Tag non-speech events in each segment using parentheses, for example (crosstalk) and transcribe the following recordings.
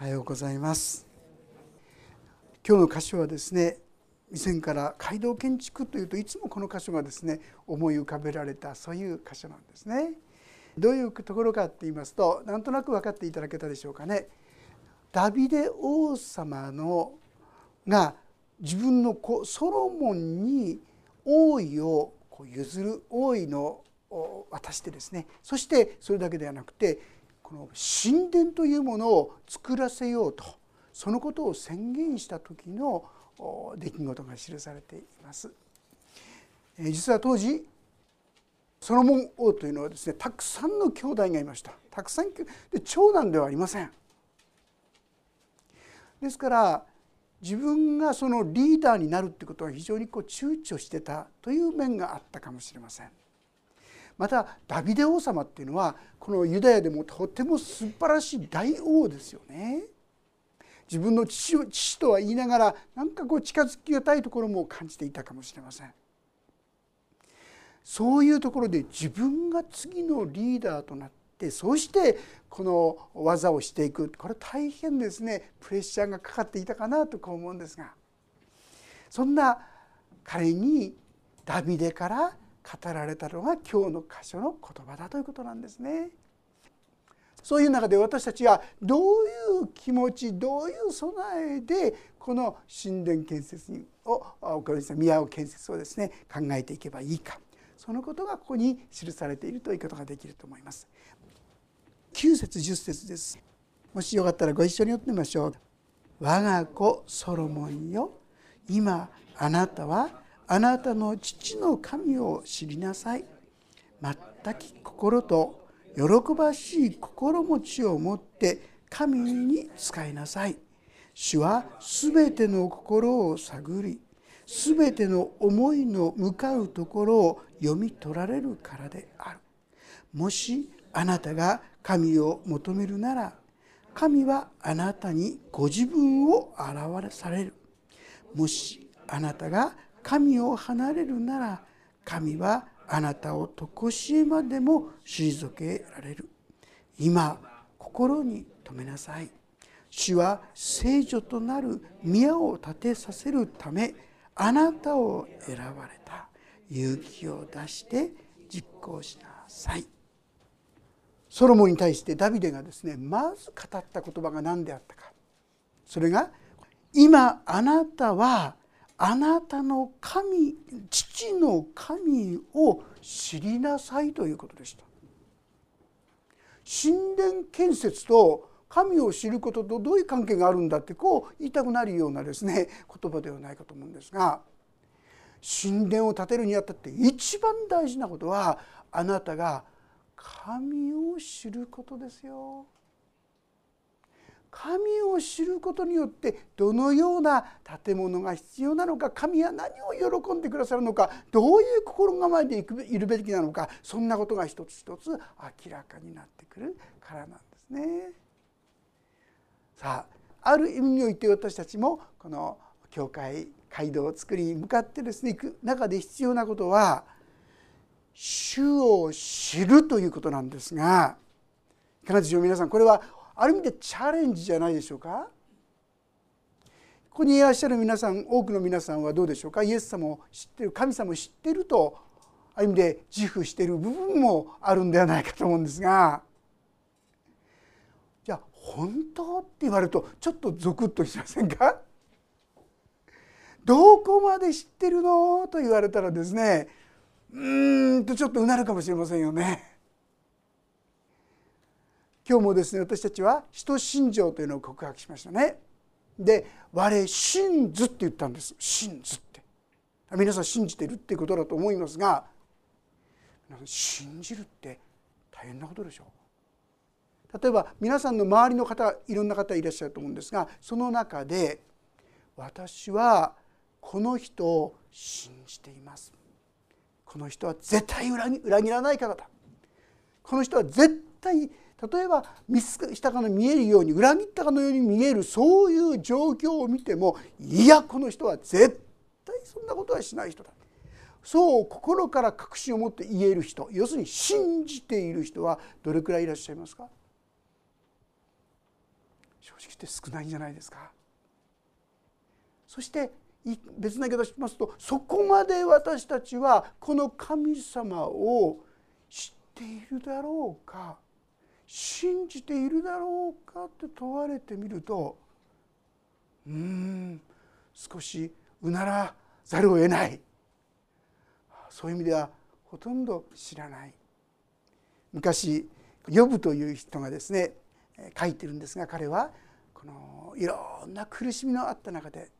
おはようございます。今日の箇所はですね以前から街道建築というといつもこの箇所がですね思い浮かべられたそういう箇所なんですね。どういうところかって言いますとなんとなく分かっていただけたでしょうかね。ダビデ王様のが自分の子ソロモンに王位をこう譲る王位の渡してですねそしてそれだけではなくてこの神殿というものを作らせようとそのことを宣言した時の出来事が記されています。実は当時ソロモン王というのはですねたくさんの兄弟がいました。たくさんで長男ではありません。ですから自分がそのリーダーになるってことは非常にこう躊躇してたという面があったかもしれません。またダビデ王様っていうのはこのユダヤでもとても素晴らしい大王ですよね。自分の父父とは言いながら何かこう近づきがたいところも感じていたかもしれません。そういうところで自分が次のリーダーとなってそしてこの技をしていくこれ大変ですねプレッシャーがかかっていたかなとこう思うんですがそんな彼にダビデから語られたのが今日の箇所の言葉だということなんですね。そういう中で私たちはどういう気持ちどういう備えでこの神殿建設を宮を建設をですね考えていけばいいかそのことがここに記されているということができると思います。9節10節です。もしよかったらご一緒に読んでみましょう。我が子ソロモンよ今あなたはあなたの父の神を知りなさい。全き心と喜ばしい心持ちを持って神に仕えなさい。主はすべての心を探りすべての思いの向かうところを読み取られるからである。もしあなたが神を求めるなら神はあなたにご自分を表される。もしあなたが神を離れるなら神はあなたを常しえまでも退けられる。今心に留めなさい。主は聖女となる宮を建てさせるためあなたを選ばれた。勇気を出して実行しなさい。ソロモンに対してダビデがですねまず語った言葉が何であったか。それが「今あなたはあなたの神父の神を知りなさいということでした神殿建設と神を知ることとどういう関係があるんだってこう言いたくなるようなですね言葉ではないかと思うんですが神殿を建てるにあたって一番大事なことはあなたが神を知ることですよ。神を知ることによってどのような建物が必要なのか神は何を喜んでくださるのかどういう心構えでいるべきなのかそんなことが一つ一つ明らかになってくるからなんですね。さあある意味において私たちもこの教会街道を作りに向かってですね行く中で必要なことは主を知るということなんですがいかがでしょう皆さんこれはある意味でチャレンジじゃないでしょうか？ここにいらっしゃる皆さん多くの皆さんはどうでしょうか？イエス様を知ってる神様を知ってるとある意味で自負している部分もあるんではないかと思うんですが。じゃあ本当って言われるとちょっとゾクッとしませんか？どこまで知ってるの？と言われたらですねうーんとちょっとうなるかもしれませんよね。今日もですね私たちは使徒信条というのを告白しましたね。で「我信ず」って言ったんです「信ず」って。皆さん信じてるっていうことだと思いますが信じるって大変なことでしょう。例えば皆さんの周りの方いろんな方いらっしゃると思うんですがその中で私はこの人を信じていますこの人は絶対裏切らない方だこの人は絶対例えば見したかの見えるように裏切ったかのように見えるそういう状況を見てもいやこの人は絶対そんなことはしない人だ。そう心から確信を持って言える人。要するに信じている人はどれくらいいらっしゃいますか？正直言って少ないんじゃないですか。そして別な言い方しますとそこまで私たちはこの神様を知っているだろうか？信じているだろうかって問われてみるとうーん少しうならざるを得ないそういう意味ではほとんど知らない昔ヨブという人がですね書いてるんですが彼はこのいろんな苦しみのあった中で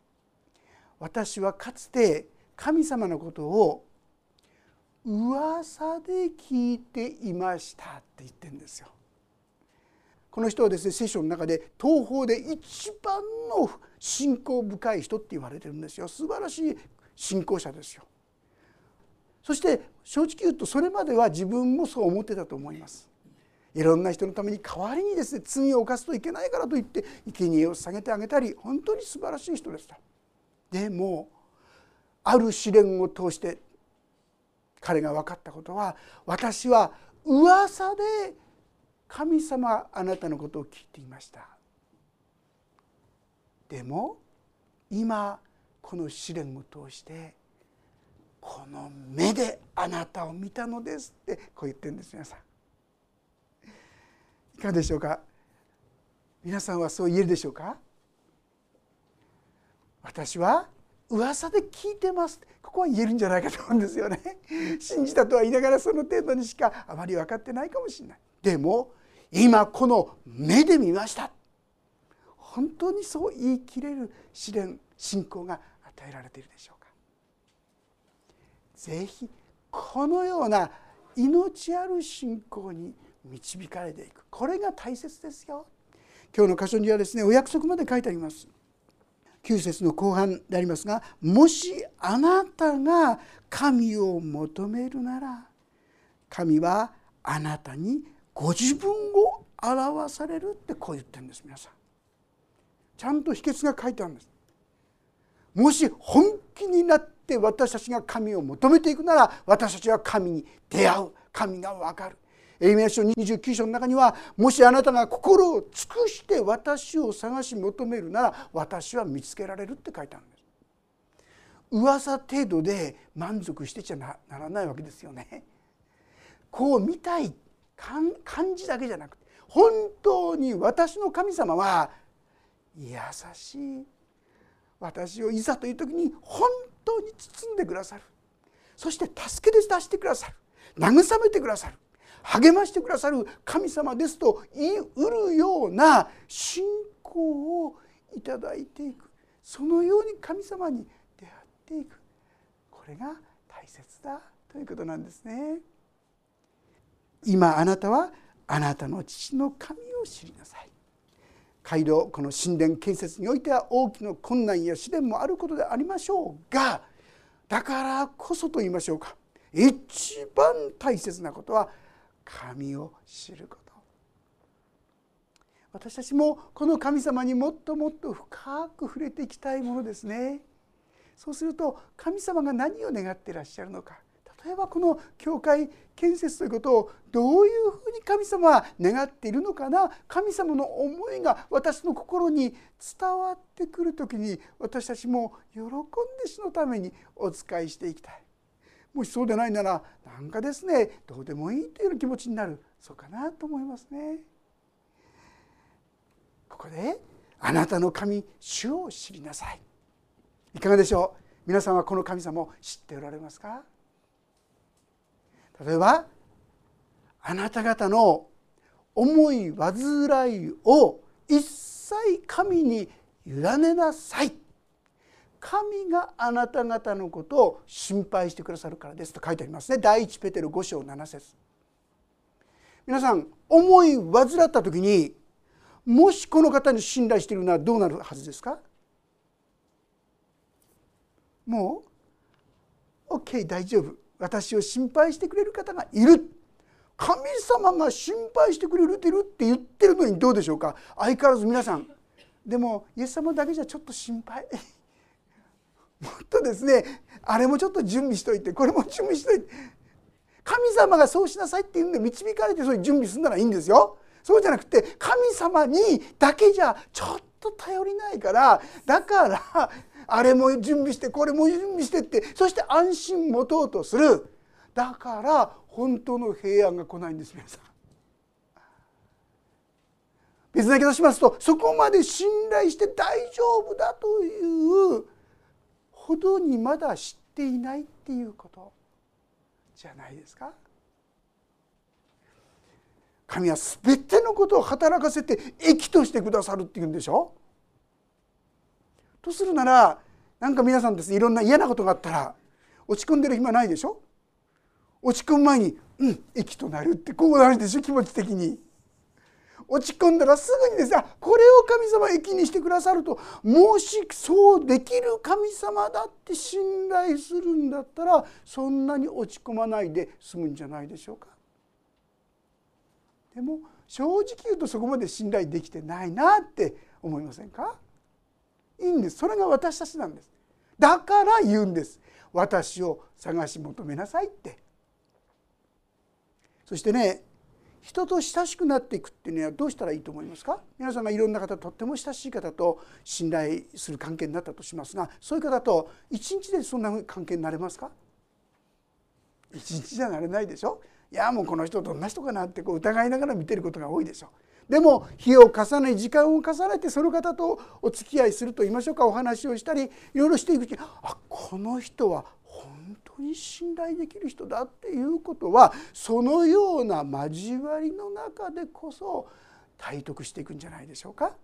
私はかつて神様のことを噂で聞いていましたって言ってるんですよ。この人はですね聖書の中で東方で一番の信仰深い人って言われてるんですよ素晴らしい信仰者ですよ。そして正直言うとそれまでは自分もそう思ってたと思います。いろんな人のために代わりにですね罪を犯すといけないからといって生贄を下げてあげたり本当に素晴らしい人でした。でもある試練を通して彼が分かったことは私は噂で神様あなたのことを聞いていました。でも今この試練を通してこの目であなたを見たのですってこう言ってるんです皆さん。いかがでしょうか？皆さんはそう言えるでしょうか？私は噂で聞いてますここは言えるんじゃないかと思うんですよね。信じたとは言いながらその程度にしかあまり分かってないかもしれない。でも今この目で見ました。本当にそう言い切れる試練信仰が与えられているでしょうか。ぜひこのような命ある信仰に導かれていく。これが大切ですよ。今日の箇所にはですねお約束まで書いてあります。9節の後半でありますがもしあなたが神を求めるなら神はあなたにご自分を表されるってこう言ってるんです皆さんちゃんと秘訣が書いてあるんですもし本気になって私たちが神を求めていくなら私たちは神に出会う神が分かるエレミア書29章の中にはもしあなたが心を尽くして私を探し求めるなら私は見つけられるって書いてあるんです。噂程度で満足してちゃならないわけですよね。こう見たい感じだけじゃなくて本当に私の神様は優しい。私をいざという時に本当に包んでくださる。そして助け出してくださる。慰めてくださる。励ましてくださる神様ですと言いうるような信仰をいただいていく。そのように神様に出会っていく。これが大切だということなんですね。今あなたはあなたの父の神を知りなさい。街道この神殿建設においては大きな困難や試練もあることでありましょうがだからこそと言いましょうか。一番大切なことは神を知ること。私たちもこの神様にもっともっと深く触れていきたいものですね。そうすると神様が何を願っていらっしゃるのか。例えばこの教会建設ということをどういうふうに神様は願っているのかな神様の思いが私の心に伝わってくる時に私たちも喜んで主のためにお使いしていきたい。もしそうでないならなんかですね。どうでもいいというような気持ちになる。そうかなと思いますね。ここであなたの神主を知りなさい。いかがでしょう？皆さんはこの神様を知っておられますか？例えばあなた方の思い煩いを一切神に委ねなさい。神があなた方のことを心配してくださるからです。と書いてありますね。第一ペテル5章7節。皆さん思い患った時にもしこの方に信頼しているならどうなるはずですか？もう？OK 大丈夫。私を心配してくれる方がいる。神様が心配してくれるって言ってるのにどうでしょうか。相変わらず皆さん。でもイエス様だけじゃちょっと心配。(laughs) もっとですねあれもちょっと準備しといてこれも準備しといて。神様がそうしなさいって言うんで導かれてそういう準備するならいいんですよ。そうじゃなくて神様にだけじゃちょっと頼りないからだからあれも準備してこれも準備してってそして安心持とうとするだから本当の平安が来ないんです皆さん。別な言い方しますとそこまで信頼して大丈夫だというほどにまだ知っていないっていうことじゃないですか。神は全てのことを働かせて益としてくださるっていうんでしょとするならなんか皆さんですねいろんな嫌なことがあったら落ち込んでる暇ないでしょ？落ち込む前に「うん益となる」ってこうなるでしょ？気持ち的に。落ち込んだらすぐにですねこれを神様益にしてくださるともしそうできる神様だって信頼するんだったらそんなに落ち込まないで済むんじゃないでしょうか。でも正直言うとそこまで信頼できてないなって思いませんか？いいんです。それが私たちなんです。だから言うんです。私を探し求めなさいって。そしてね人と親しくなっていくっていうのはどうしたらいいと思いますか？皆さんがいろんな方とっても親しい方と信頼する関係になったとしますがそういう方と一日でそんな関係になれますか？一日じゃなれないでしょ？いやもうこの人どんな人かなってこう疑いながら見てることが多いでしょ。でも日を重ね時間を重ねてその方とお付き合いすると言いましょうかお話をしたりいろいろしていくうちにあこの人は本当に信頼できる人だっていうことはそのような交わりの中でこそ体得していくんじゃないでしょうか。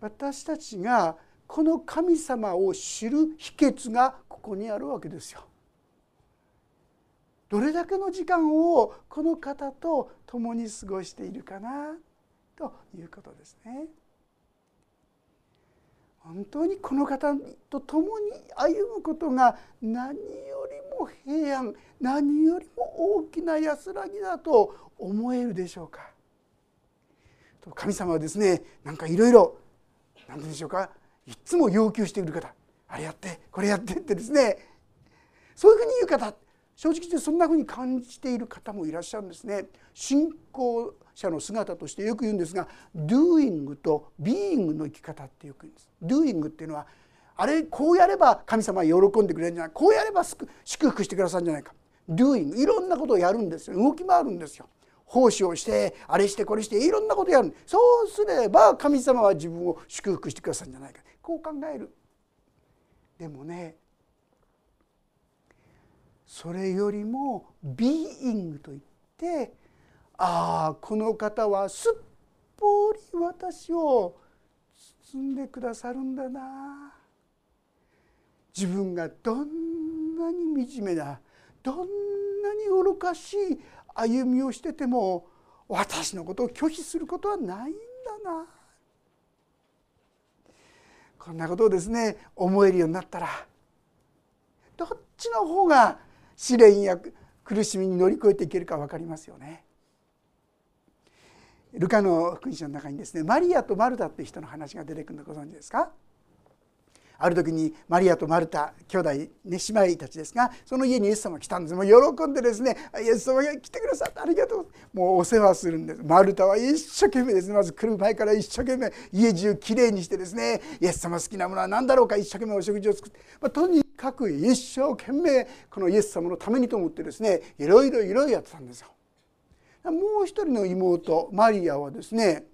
私たちがこの神様を知る秘訣がここにあるわけですよ。どれだけの時間をこの方と共に過ごしているかなということですね。本当にこの方と共に歩むことが何よりも平安何よりも大きな安らぎだと思えるでしょうか神様はですねなんかいろいろ何でしょうかいつも要求している方あれやってこれやってってですねそういうふうに言う方正直言ってそんなふうに感じている方もいらっしゃるんですね。信仰者の姿としてよく言うんですが doing と being の生き方ってよく言うんです。doing っていうのはあれこうやれば神様は喜んでくれるんじゃないこうやれば祝福してくださるんじゃないか doing いろんなことをやるんですよ動き回るんですよ。奉仕をしてあれしてこれしていろんなことやるそうすれば神様は自分を祝福してくださるんじゃないかこう考える。でもねそれよりもビーイングといってああこの方はすっぽり私を包んでくださるんだな。自分がどんなに惨めなどんなに愚かしい歩みをしてても私のことを拒否することはないんだな。こんなことをですね思えるようになったらどっちの方が試練や苦しみに乗り越えていけるか分かりますよね。ルカの福音書の中にですねマリアとマルタって人の話が出てくるのご存知ですか？ある時にマリアとマルタ兄弟ね姉妹たちですがその家にイエス様が来たんです。もう喜んでですねイエス様が来てくださってありがとう。もうお世話するんです。マルタは一生懸命ですね。まず来る前から一生懸命家中きれいにしてですねイエス様好きなものは何だろうか一生懸命お食事を作って、まあ、とにかく一生懸命このイエス様のためにと思ってですねいろいろいろいろやってたんですよ。もう一人の妹マリアはですね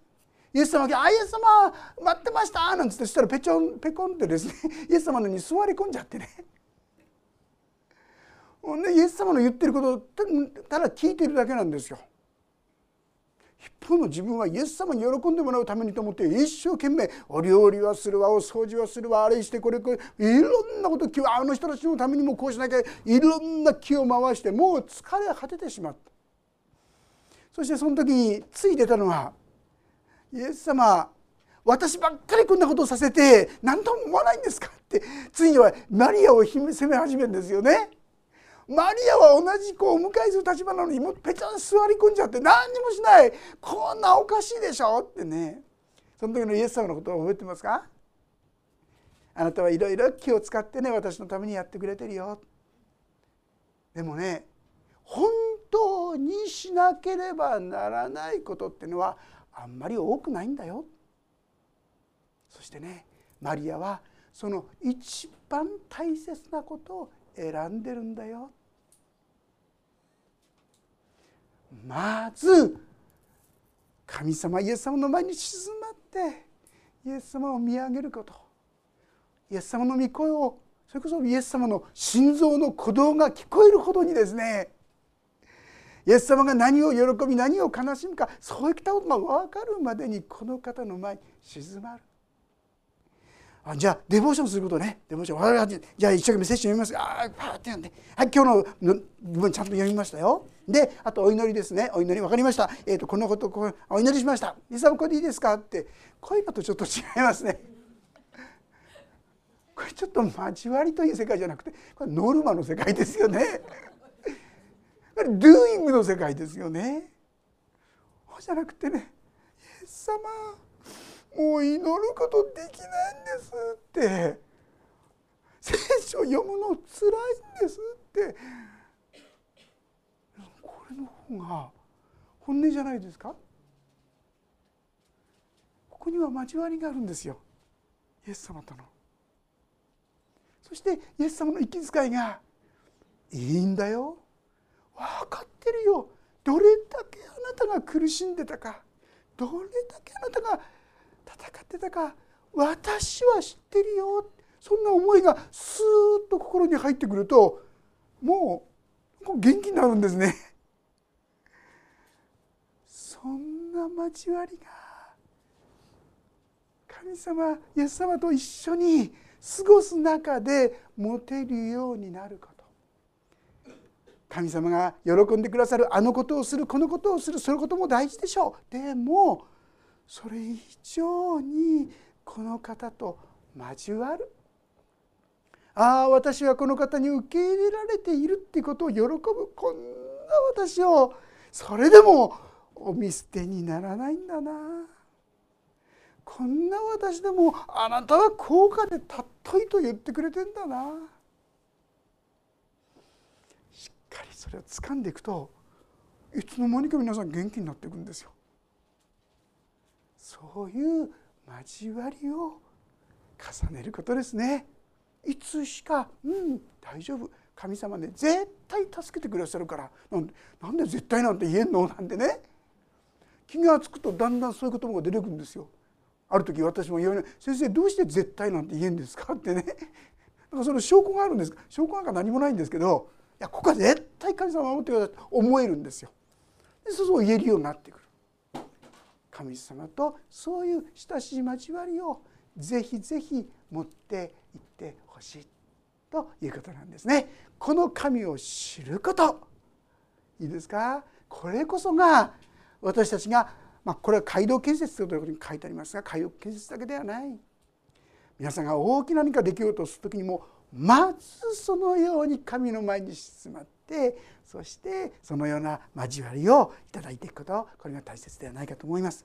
イエス様が「あイエス様待ってました」なんつってしたらペチョンペコンってですね (laughs) イエス様のに座り込んじゃってねほんでイエス様の言ってることただ聞いてるだけなんですよ。一方の自分はイエス様に喜んでもらうためにと思って一生懸命お料理はするわお掃除はするわあれしてこれこれいろんなことあの人たちのためにもこうしなきゃいろんな気を回してもう疲れ果ててしまったそしてその時につい出たのは「イエス様私ばっかりこんなことをさせて何とも思わないんですか?」ってついにはマリアを責め始めるんですよね。マリアは同じ子をお迎えする立場なのにもうペチャン座り込んじゃって何にもしない。こんなおかしいでしょってね。その時のイエス様のことを覚えてますか？あなたはいろいろ気を使ってね私のためにやってくれてるよ。でもね本当にしなければならないことっていうのはあんまり多くないんだよ。そしてねマリアはその一番大切なことを選んでるんだよ。まず神様イエス様の前に静まってイエス様を見上げること。イエス様の御声をそれこそイエス様の心臓の鼓動が聞こえるほどにですねイエス様が何を喜び何を悲しむかそういったことが分かるまでにこの方の前に静まる。あじゃあデボーションすることね。デボーションじゃあ一生懸命聖書読みます。ああパーって読んで。はい今日の部分ちゃんと読みましたよ。であとお祈りですね。お祈り分かりました、えーと、このことこお祈りしました「イエス様これでいいですか?」って。こういうのとちょっと違いますね。(laughs) これちょっと交わりという世界じゃなくてこれノルマの世界ですよね。これドゥーイングの世界ですよね。じゃなくてね「イエス様。もう祈ることできないんですって。聖書を読むのつらいんですって。これの方が本音じゃないですか？ここには交わりがあるんですよ。イエス様との。そしてイエス様の息遣いがいいんだよ。分かってるよ。どれだけあなたが苦しんでたか。どれだけあなたが戦ってたか。私は知ってるよ。そんな思いがスーッと心に入ってくるともう元気になるんですね。そんな交わりが神様イエス様と一緒に過ごす中で持てるようになること。神様が喜んでくださるあのことをするこのことをするそのことも大事でしょう。でもそれ以上にこの方と交わる。ああ私はこの方に受け入れられているっていうことを喜ぶ。こんな私を。それでもお見捨てにならないんだな。こんな私でもあなたは高価で尊いと言ってくれてんだな。しっかりそれを掴んでいくといつの間にか皆さん元気になっていくんですよ。そういう交わりを重ねることですねいつしか「うん大丈夫神様ね絶対助けてくださるからなんでなんで絶対なんて言えんの?」なんてね気が付くとだんだんそういう言葉が出てくるんですよ。ある時私も言わない「先生どうして絶対なんて言えんですか?」ってねなんかその証拠があるんです証拠なんか何もないんですけどいやここは絶対神様守ってくださいと思えるんですよ。でそうそう言えるようになってくる。神様とそういう親しい交わりをぜひぜひ持っていってほしいということなんですね。この神を知ること。いいですか？これこそが私たちが、まあ、これは街道建設ということに書いてありますが街道建設だけではない。皆さんが大きな何かできようとする時にもまずそのように神の前に静まってそしてそのような交わりをいただいていくことこれが大切ではないかと思います。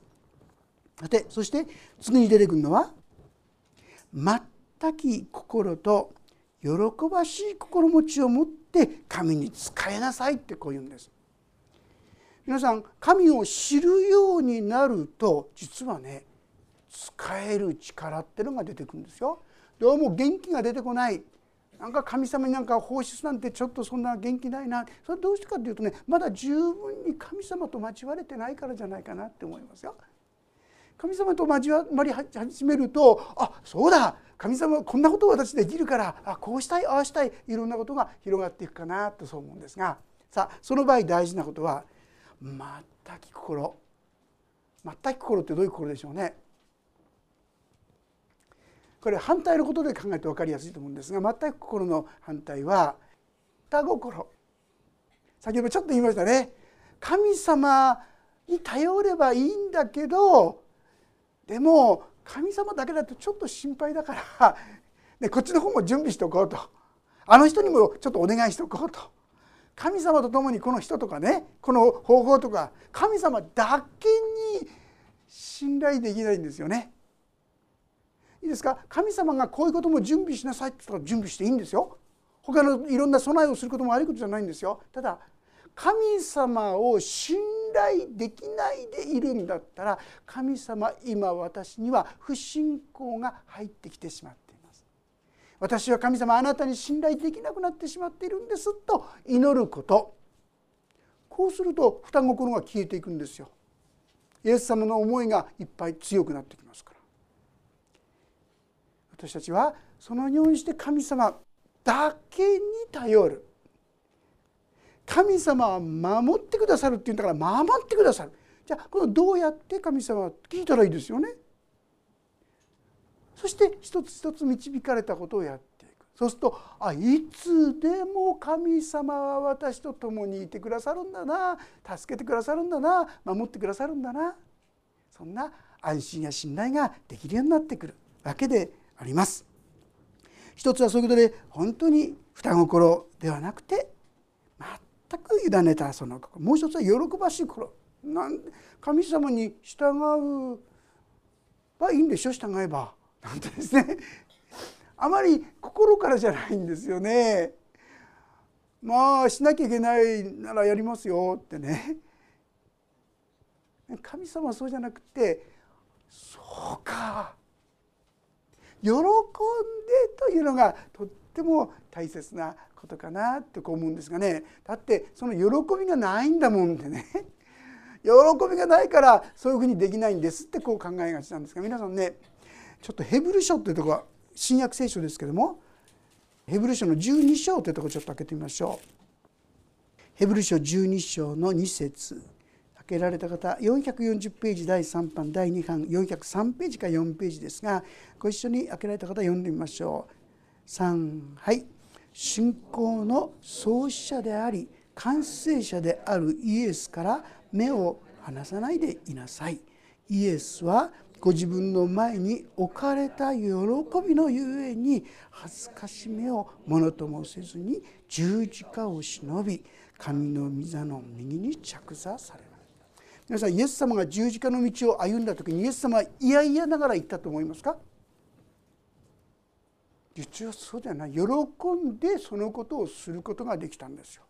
さてそして次に出てくるのは「全き心と喜ばしい心持ちを持って神に仕えなさい」ってこう言うんです。皆さん神を知るようになると実はね使える力ってのが出てくるんですよ。どうも元気が出てこないなんか神様になんか放出なんてちょっとそんな元気ないな。それどうしてかというとねまだ十分に神様と交われてないからじゃないかなって思いますよ。神様と交わり始めるとあそうだ。神様こんなことを私できるからあこうしたいああしたいいろんなことが広がっていくかなとそう思うんですが。さあその場合大事なことは「全き心」「全き心」ってどういう心でしょうね？これ反対のことで考えて分かりやすいと思うんですが全く心の反対は他心。先ほどちょっと言いましたね。神様に頼ればいいんだけどでも神様だけだとちょっと心配だから (laughs) ね、こっちの方も準備しておこうと。あの人にもちょっとお願いしておこうと。神様と共にこの人とかねこの方法とか神様だけに信頼できないんですよね。いいですか？神様がこういうことも準備しなさいって言ったら準備していいんですよ。他のいろんな備えをすることも悪いことじゃないんですよ。ただ神様を信頼できないでいるんだったら神様今私には不信仰が入ってきてしまっています。私は神様あなたに信頼できなくなってしまっているんですと祈ること。こうすると双心が消えていくんですよ。イエス様の思いがいっぱい強くなってきますから。私たちはそのようにして神様だけに頼る。神様は守ってくださるっていうんだから守ってくださる。じゃあこのどうやって神様は聞いたらいいですよね。そして一つ一つ導かれたことをやっていく。そうするとあいつでも神様は私と共にいてくださるんだな。助けてくださるんだな。守ってくださるんだな。そんな安心や信頼ができるようになってくる。わけであります。一つはそういうことで本当に双心ではなくて全く委ねたその心。もう一つは喜ばしい心。なん神様に従うはいいんでしょ従えば。なんてですね。あまり心からじゃないんですよね。まあしなきゃいけないならやりますよってね。神様はそうじゃなくてそうか。喜んでというのがとっても大切なことかなってこう思うんですがね。だってその喜びがないんだもんでね。(laughs) 喜びがないからそういうふうにできないんですってこう考えがちなんですが皆さんねちょっとヘブル書というところ新約聖書ですけどもヘブル書の12章というところちょっと開けてみましょう。ヘブル書12章の2節。けられた方440ページ第3版第2版403ページか4ページですがご一緒に開けられた方読んでみましょう。3はい。信仰の創始者であり完成者であるイエスから目を離さないでいなさい。イエスはご自分の前に置かれた喜びのゆえに恥ずかしめをものともせずに十字架を忍び神の御座の右に着座されます。皆さんイエス様が十字架の道を歩んだ時にイエス様は嫌々ながら言ったと思いますか？実はそうではない喜んでそのことをすることができたんですよ。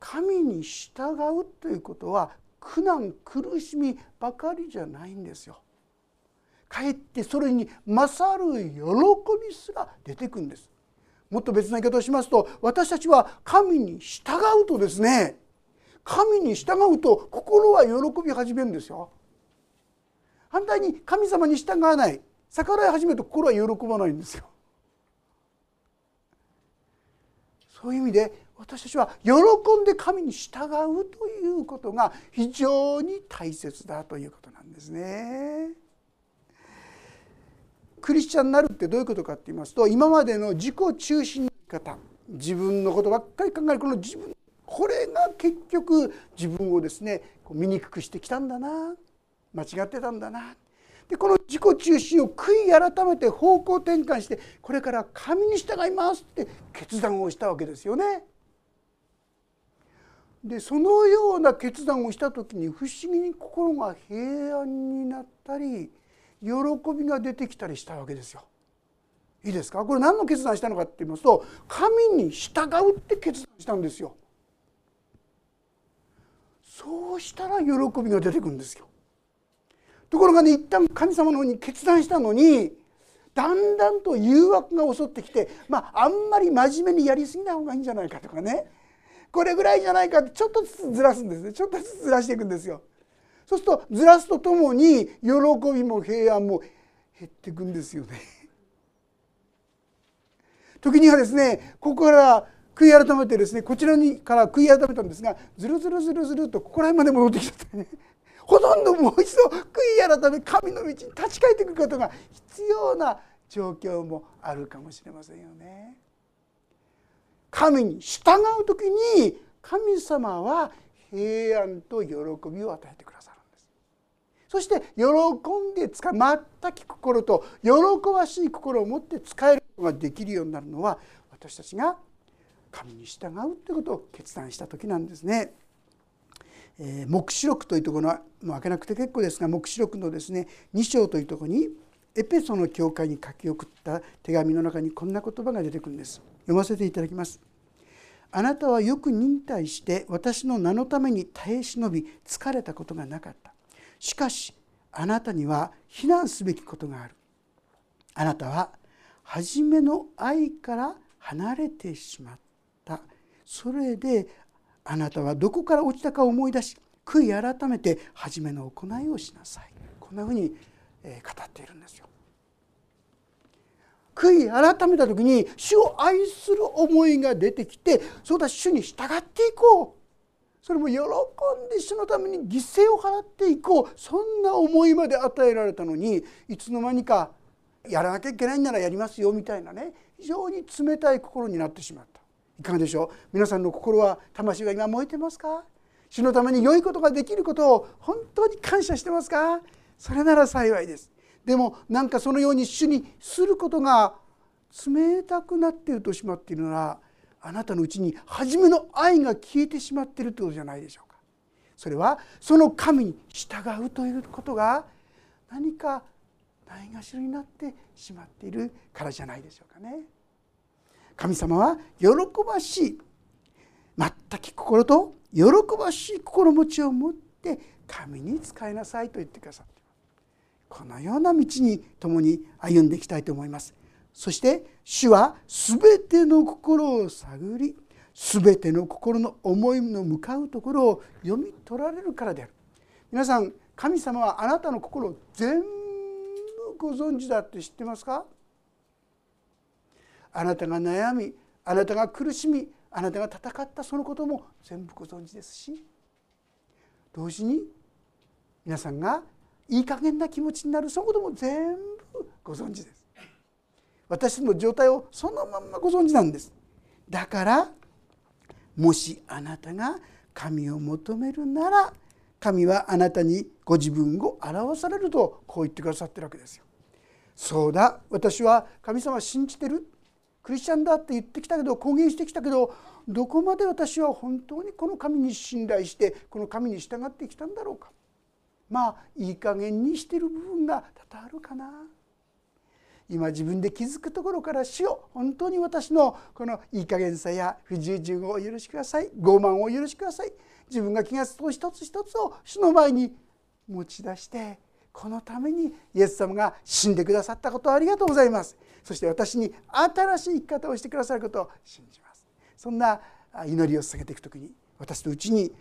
神に従うということは苦難苦しみばかりじゃないんですよ。かえってそれに勝る喜びすら出てくるんです。もっと別な言い方をしますと私たちは神に従うとですね神に従うと心は喜び始めるんですよ。反対に神様に従わない逆らい始めると心は喜ばないんですよ。そういう意味で私たちは喜んで神に従うということが非常に大切だということなんですね。クリスチャンになるってどういうことかって言いますと今までの自己中心の方自分のことばっかり考えるこの自分これが結局自分をですね醜くしてきたんだな間違ってたんだなでこの自己中心を悔い改めて方向転換してこれから神に従いますって決断をしたわけですよね。でそのような決断をした時に不思議に心が平安になったり喜びが出てきたりしたわけですよ。いいですか？これ何の決断したのかって言いますと神に従うって決断したんですよ。そうしたら喜びが出てくるんですよ。ところがね一旦神様の方に決断したのにだんだんと誘惑が襲ってきてまああんまり真面目にやりすぎない方がいいんじゃないかとかねこれぐらいじゃないかってちょっとずつずらすんですねちょっとずつずらしていくんですよ。そうするとずらすとともに喜びも平安も減っていくんですよね。時にはですねここから悔い改めてですねこちらにから悔い改めたんですがずるずるずるずるとここら辺まで戻ってきちゃってね (laughs) ほとんどもう一度悔い改め神の道に立ち返っていくことが必要な状況もあるかもしれませんよね。神に従う時に神様は平安と喜びを与えてくださるんです。そして喜んで使う全く心と喜ばしい心を持って使えることができるようになるのは私たちが神に従うということを決断した時なんですね。えー、黙示録というところはもう開けなくて結構ですが黙示録のですね2章というところにエペソの教会に書き送った手紙の中にこんな言葉が出てくるんです。読ませていただきます。あなたはよく忍耐して私の名のために耐え忍び疲れたことがなかったしかしあなたには非難すべきことがあるあなたは初めの愛から離れてしまったそれであなたはどこから落ちたか思い出し悔い改めて初めの行いをしなさい。こんなふうに語っているんですよ。悔い改めた時に主を愛する思いが出てきてそうだ主に従っていこう。それも喜んで主のために犠牲を払っていこう。そんな思いまで与えられたのにいつの間にかやらなきゃいけないんならやりますよみたいなね非常に冷たい心になってしまった。いかがでしょう？皆さんの心は魂が今燃えてますか？主のために良いことができることを本当に感謝してますか？それなら幸いです。でもなんかそのように主にすることが冷たくなってるとしまっているならあなたのうちに初めの愛が消えてしまっているということじゃないでしょうか。それはその神に従うということが何かないがしろになってしまっているからじゃないでしょうかね。神様は喜ばしい全き心と喜ばしい心持ちを持って神に仕えなさいと言ってくださってこのような道に共に歩んでいきたいと思います。そして主は全ての心を探り全ての心の思いの向かうところを読み取られるからである。皆さん神様はあなたの心を全部ご存知だって知ってますか？あなたが悩みあなたが苦しみあなたが戦ったそのことも全部ご存知ですし同時に皆さんがいい加減な気持ちになるそのことも全部ご存知です。私の状態をそのままご存知なんです。だからもしあなたが神を求めるなら神はあなたにご自分を表されるとこう言ってくださってるわけですよ。そうだ私は神様信じてる。クリスチャンだって言ってきたけど公言してきたけどどこまで私は本当にこの神に信頼してこの神に従ってきたんだろうか。まあいい加減にしてる部分が多々あるかな。今自分で気づくところから主よ本当に私のこのいい加減さや不従順をお許しください。傲慢をお許しください。自分が気がつく一つ一つを主の前に持ち出してこのためにイエス様が死んでくださったことをありがとうございます。そして私に新しい生き方をしてくださることを信じます。そんな祈りを捧げていく時に私のうちに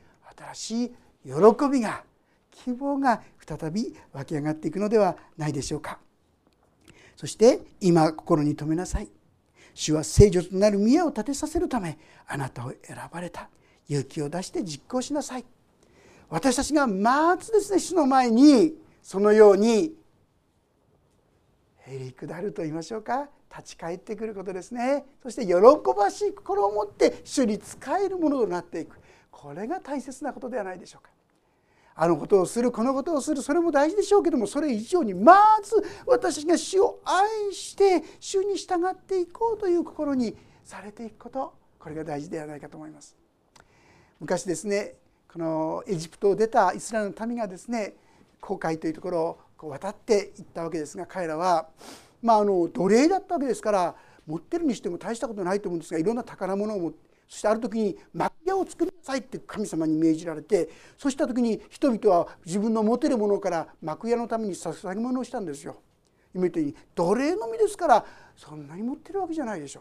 新しい喜びが希望が再び湧き上がっていくのではないでしょうか。そして今心に留めなさい。主は聖女となる宮を建てさせるためあなたを選ばれた。勇気を出して実行しなさい。私たちが待つですね主の前にそのようにへりくだると言いましょうか。立ち返ってくることですね。そして喜ばしい心を持って主に仕えるものとなっていく。これが大切なことではないでしょうか。あのことをするこのことをする。それも大事でしょうけどもそれ以上にまず私が主を愛して主に従っていこうという心にされていくこと。これが大事ではないかと思います。昔ですねこのエジプトを出たイスラエルの民がですね航海というところを渡っていったわけですが彼らは、まあ、あの奴隷だったわけですから持ってるにしても大したことないと思うんですがいろんな宝物を持ってそしてある時に幕屋を作りなさいって神様に命じられてそうした時に人々は自分の持てるものから幕屋のために捧げ物をしたんですよ。今言ったように奴隷のみですからそんなに持ってるわけじゃないでしょ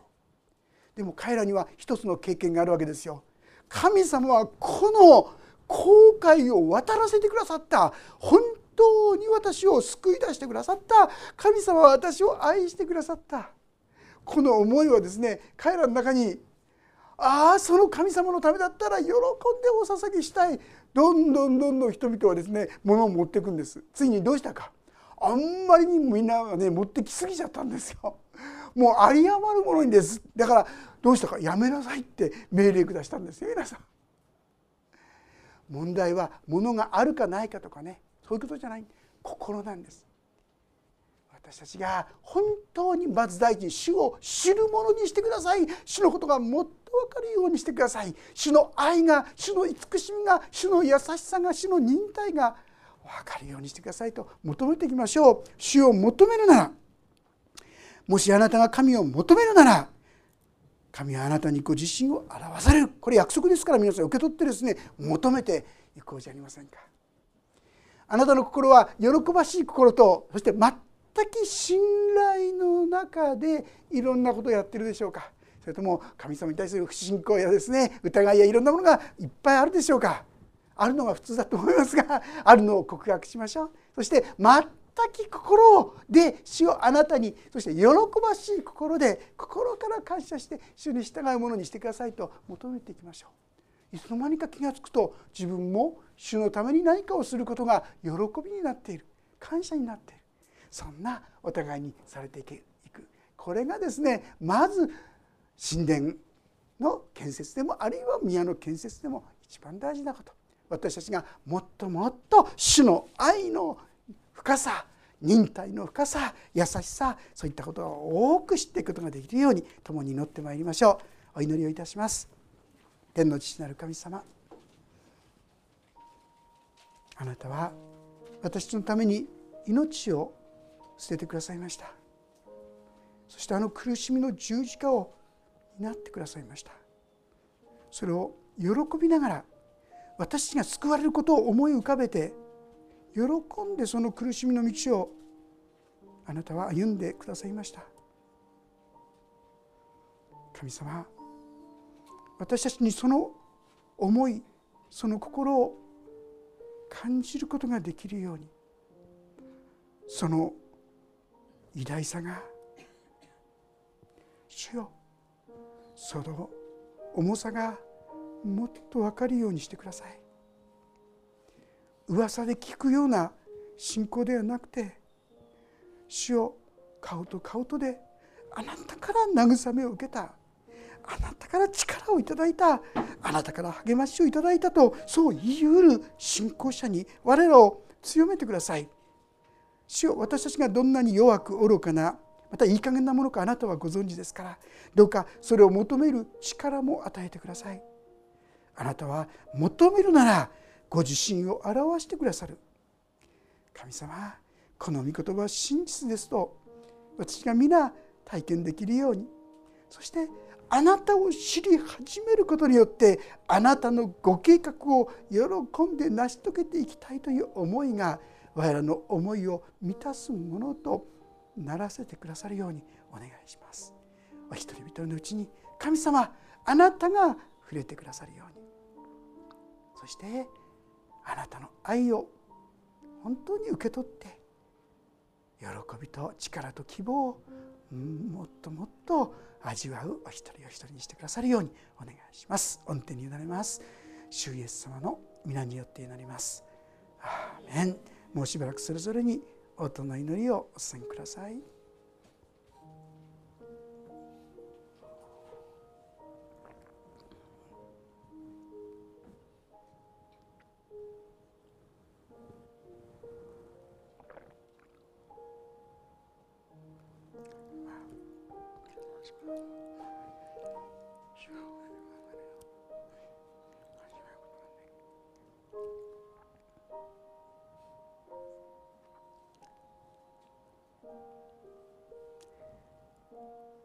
う。でも彼らには一つの経験があるわけですよ。神様はこの後悔を渡らせてくださった。本当に私を救い出してくださった。神様は私を愛してくださった。この思いはですね彼らの中にああその神様のためだったら喜んでお捧げしたい。どんどんどんどん人々はですね物を持っていくんです。ついにどうしたか。あんまりにみんながね持ってきすぎちゃったんですよ。もう有り余るものにです。だからどうしたか。やめなさいって命令下したんですよ皆さん。問題は物があるかないかとかね。そういうことじゃない。心なんです。私たちが本当にまず第一に主を知るものにしてください。主のことがもっと分かるようにしてください。主の愛が主の慈しみが主の優しさが主の忍耐が分かるようにしてくださいと求めていきましょう。主を求めるならもしあなたが神を求めるなら神はあなたにご自身を表される。これ約束ですから皆さん受け取ってですね求めていこうじゃありませんか。あなたの心は喜ばしい心とそして全く信頼の中でいろんなことをやってるでしょうか。それとも神様に対する不信仰やですね疑いやいろんなものがいっぱいあるでしょうか。あるのが普通だと思いますがあるのを告白しましょう。そして全き心で主をあなたにそして喜ばしい心で心から感謝して主に従うものにしてくださいと求めていきましょう。いつの間にか気が付くと自分も主のために何かをすることが喜びになっている感謝になっている。そんなお互いにされていく。これがですねまず神殿の建設でもあるいは宮の建設でも一番大事なこと。私たちがもっともっと主の愛の深さ忍耐の深さ優しさそういったことを多く知っていくことができるように共に祈ってまいりましょう。お祈りをいたします。天の父なる神様あなたは私のために命を捨ててくださいました。そしてあの苦しみの十字架を担ってくださいました。それを喜びながら私が救われることを思い浮かべて喜んでその苦しみの道をあなたは歩んでくださいました。神様私たちにその思いその心を感じることができるようにその偉大さが主よその重さがもっと分かるようにしてください。噂で聞くような信仰ではなくて主を顔と顔とであなたから慰めを受けたあなたから力をいただいたあなたから励ましをいただいたとそう言いうる信仰者に我らを強めてください。主よ私たちがどんなに弱く愚かなまたいい加減なものかあなたはご存知ですからどうかそれを求める力も与えてください。あなたは求めるならご自身を表してくださる神様この御言葉は真実ですと私が皆体験できるようにそしてあなたを知り始めることによってあなたのご計画を喜んで成し遂げていきたいという思いが我らの思いを満たすものとならせてくださるようにお願いします。お一人一人のうちに神様あなたが触れてくださるようにそしてあなたの愛を本当に受け取って喜びと力と希望をもっともっと味わうお一人お一人にしてくださるようにお願いします。御手に委ねます。主イエス様の皆によって祈ります。アーメン。もうしばらくそれぞれに音の祈りをお捧げください。